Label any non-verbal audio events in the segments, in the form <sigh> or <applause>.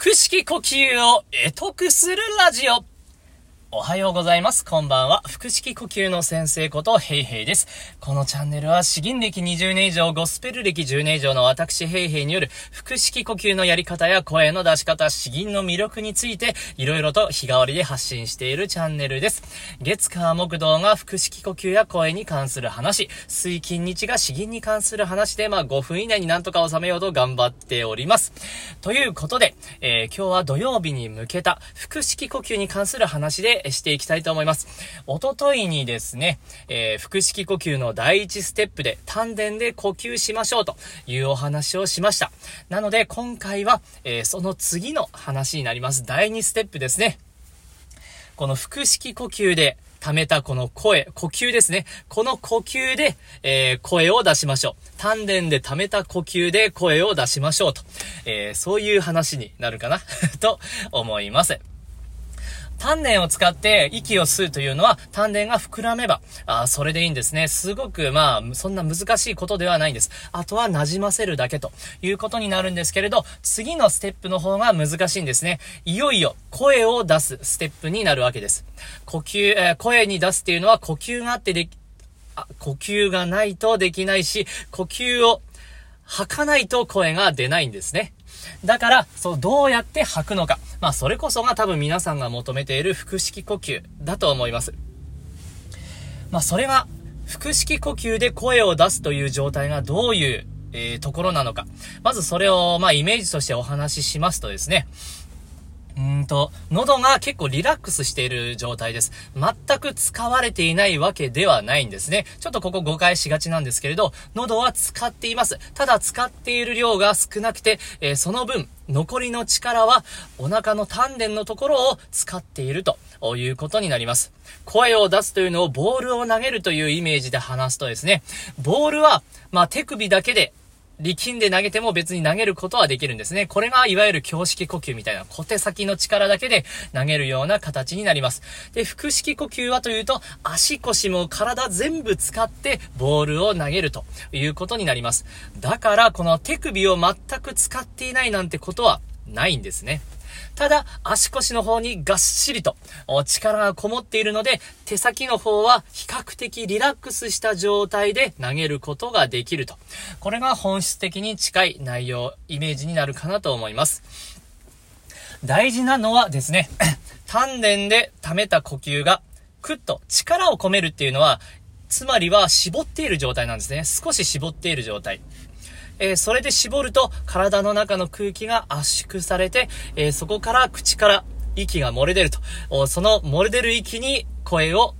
腹式呼吸を得得するラジオ。おはようございます。こんばんは。腹式呼吸の先生こと、ヘイヘイです。このチャンネルは、詩吟歴20年以上、ゴスペル歴10年以上の私、ヘイヘイによる、腹式呼吸のやり方や声の出し方、詩吟の魅力について、いろいろと日替わりで発信しているチャンネルです。月火木道が腹式呼吸や声に関する話、水金日が詩吟に関する話で、まあ5分以内になんとか収めようと頑張っております。ということで、えー、今日は土曜日に向けた、腹式呼吸に関する話で、していきたいと思います。おとといにですね、えー、腹式呼吸の第一ステップで丹田で呼吸しましょうというお話をしました。なので今回は、えー、その次の話になります。第2ステップですね。この腹式呼吸で溜めたこの声、呼吸ですね。この呼吸で、えー、声を出しましょう。丹田で溜めた呼吸で声を出しましょうと。えー、そういう話になるかな？<laughs> と思います。丹田を使って息を吸うというのは、丹田が膨らめば、あそれでいいんですね。すごく、まあ、そんな難しいことではないんです。あとは馴染ませるだけということになるんですけれど、次のステップの方が難しいんですね。いよいよ声を出すステップになるわけです。呼吸、えー、声に出すっていうのは呼吸があってでき、あ、呼吸がないとできないし、呼吸を吐かないと声が出ないんですね。だから、そう、どうやって吐くのか。まあ、それこそが多分皆さんが求めている腹式呼吸だと思います。まあ、それは、腹式呼吸で声を出すという状態がどういう、えー、ところなのか。まずそれを、まあ、イメージとしてお話ししますとですね、うんと、喉が結構リラックスしている状態です。全く使われていないわけではないんですね。ちょっとここ誤解しがちなんですけれど、喉は使っています。ただ使っている量が少なくて、えー、その分、残りの力はお腹の丹田のところを使っているということになります。声を出すというのをボールを投げるというイメージで話すとですね、ボールは、まあ手首だけで力んで投げても別に投げることはできるんですね。これがいわゆる胸式呼吸みたいな小手先の力だけで投げるような形になります。で、腹式呼吸はというと、足腰も体全部使ってボールを投げるということになります。だから、この手首を全く使っていないなんてことはないんですね。ただ、足腰の方にがっしりと力がこもっているので、手先の方は比較的リラックスした状態で投げることができると。これが本質的に近い内容、イメージになるかなと思います。大事なのはですね、<clears throat> 丹田で溜めた呼吸が、くっと力を込めるっていうのは、つまりは絞っている状態なんですね。少し絞っている状態。えー、それで絞ると体の中の空気が圧縮されて、えー、そこから口から息が漏れ出ると。その漏れ出る息に声を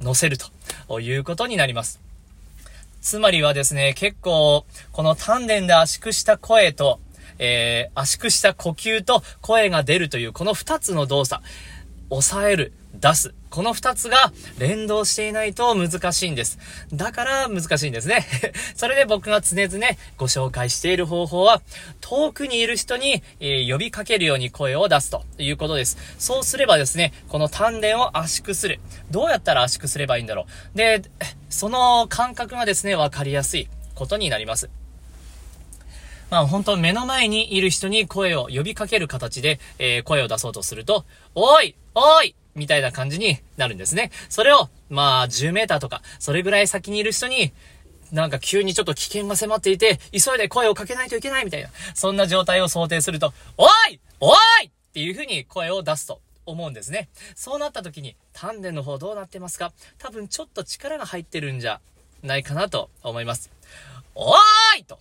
乗せるということになります。つまりはですね、結構、この丹田で圧縮した声と、えー、圧縮した呼吸と声が出るというこの二つの動作、抑える、出す。この二つが連動していないと難しいんです。だから難しいんですね。<laughs> それで僕が常々ご紹介している方法は、遠くにいる人に、え、呼びかけるように声を出すということです。そうすればですね、この丹田を圧縮する。どうやったら圧縮すればいいんだろう。で、その感覚がですね、わかりやすいことになります。まあ本当目の前にいる人に声を呼びかける形で、えー、声を出そうとすると、おいおいみたいな感じになるんですね。それを、まあ10メーターとか、それぐらい先にいる人に、なんか急にちょっと危険が迫っていて、急いで声をかけないといけないみたいな、そんな状態を想定すると、おいおいっていう風に声を出すと思うんですね。そうなった時に、丹田の方どうなってますか？多分ちょっと力が入ってるんじゃないかなと思います。おーいと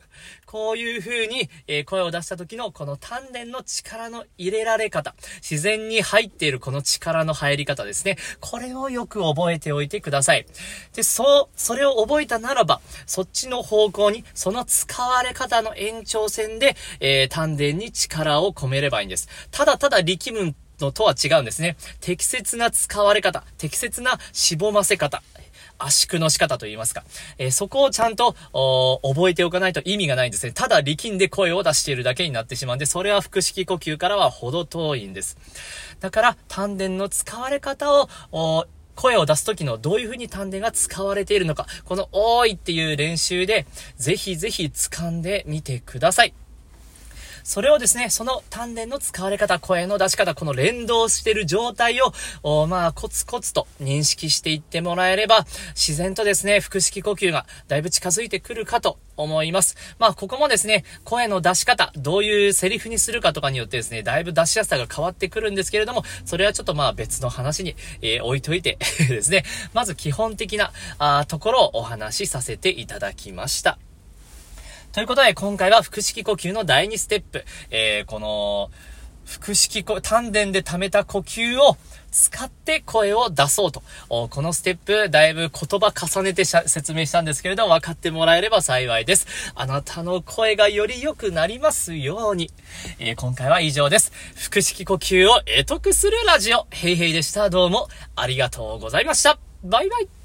<laughs> こういう風に、え、声を出した時のこの丹田の力の入れられ方、自然に入っているこの力の入り方ですね。これをよく覚えておいてください。で、そう、それを覚えたならば、そっちの方向に、その使われ方の延長線で、えー、丹田に力を込めればいいんです。ただただ力むのとは違うんですね。適切な使われ方、適切なしぼませ方、圧縮の仕方と言いますか。えー、そこをちゃんと、覚えておかないと意味がないんですね。ただ力んで声を出しているだけになってしまうんで、それは腹式呼吸からは程遠いんです。だから、丹田の使われ方を、声を出す時のどういう風に丹田が使われているのか、この多いっていう練習で、ぜひぜひ掴んでみてください。それをですね、その丹田の使われ方、声の出し方、この連動してる状態を、まあ、コツコツと認識していってもらえれば、自然とですね、腹式呼吸がだいぶ近づいてくるかと思います。まあ、ここもですね、声の出し方、どういうセリフにするかとかによってですね、だいぶ出しやすさが変わってくるんですけれども、それはちょっとまあ別の話に、えー、置いといて <laughs> ですね、まず基本的なあところをお話しさせていただきました。ということで、今回は腹式呼吸の第2ステップ、えー、この、腹式呼、丹田で溜めた呼吸を使って声を出そうと。このステップ、だいぶ言葉重ねて説明したんですけれど、分かってもらえれば幸いです。あなたの声がより良くなりますように。えー、今回は以上です。腹式呼吸を得得するラジオ、ヘイヘイでした。どうもありがとうございました。バイバイ。